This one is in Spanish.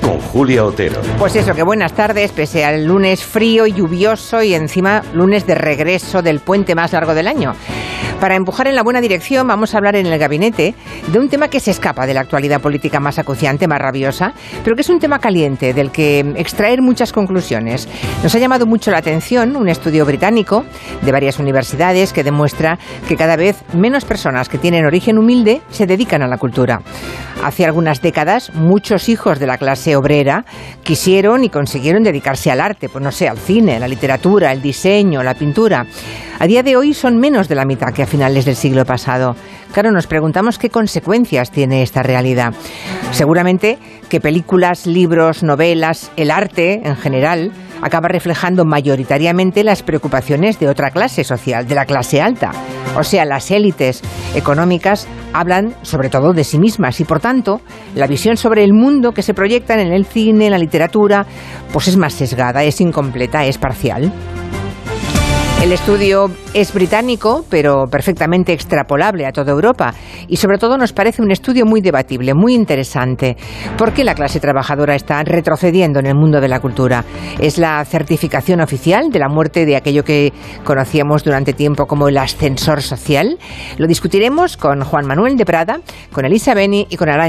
con Julia Otero. Pues eso, que buenas tardes, pese al lunes frío y lluvioso y encima lunes de regreso del puente más largo del año. Para empujar en la buena dirección vamos a hablar en el gabinete de un tema que se escapa de la actualidad política más acuciante, más rabiosa, pero que es un tema caliente del que extraer muchas conclusiones. Nos ha llamado mucho la atención un estudio británico de varias universidades que demuestra que cada vez menos personas que tienen origen humilde se dedican a la cultura. Hace algunas décadas, muchos hijos de la clase obrera quisieron y consiguieron dedicarse al arte, pues no sé, al cine, la literatura, el diseño, la pintura. A día de hoy son menos de la mitad que a finales del siglo pasado. Claro, nos preguntamos qué consecuencias tiene esta realidad. Seguramente que películas, libros, novelas, el arte en general, acaba reflejando mayoritariamente las preocupaciones de otra clase social, de la clase alta. O sea, las élites económicas hablan sobre todo de sí mismas y por tanto la visión sobre el mundo que se proyecta en el cine, en la literatura, pues es más sesgada, es incompleta, es parcial. El estudio es británico, pero perfectamente extrapolable a toda Europa. Y sobre todo nos parece un estudio muy debatible, muy interesante. ¿Por qué la clase trabajadora está retrocediendo en el mundo de la cultura? ¿Es la certificación oficial de la muerte de aquello que conocíamos durante tiempo como el ascensor social? Lo discutiremos con Juan Manuel de Prada, con Elisa Beni y con Arancha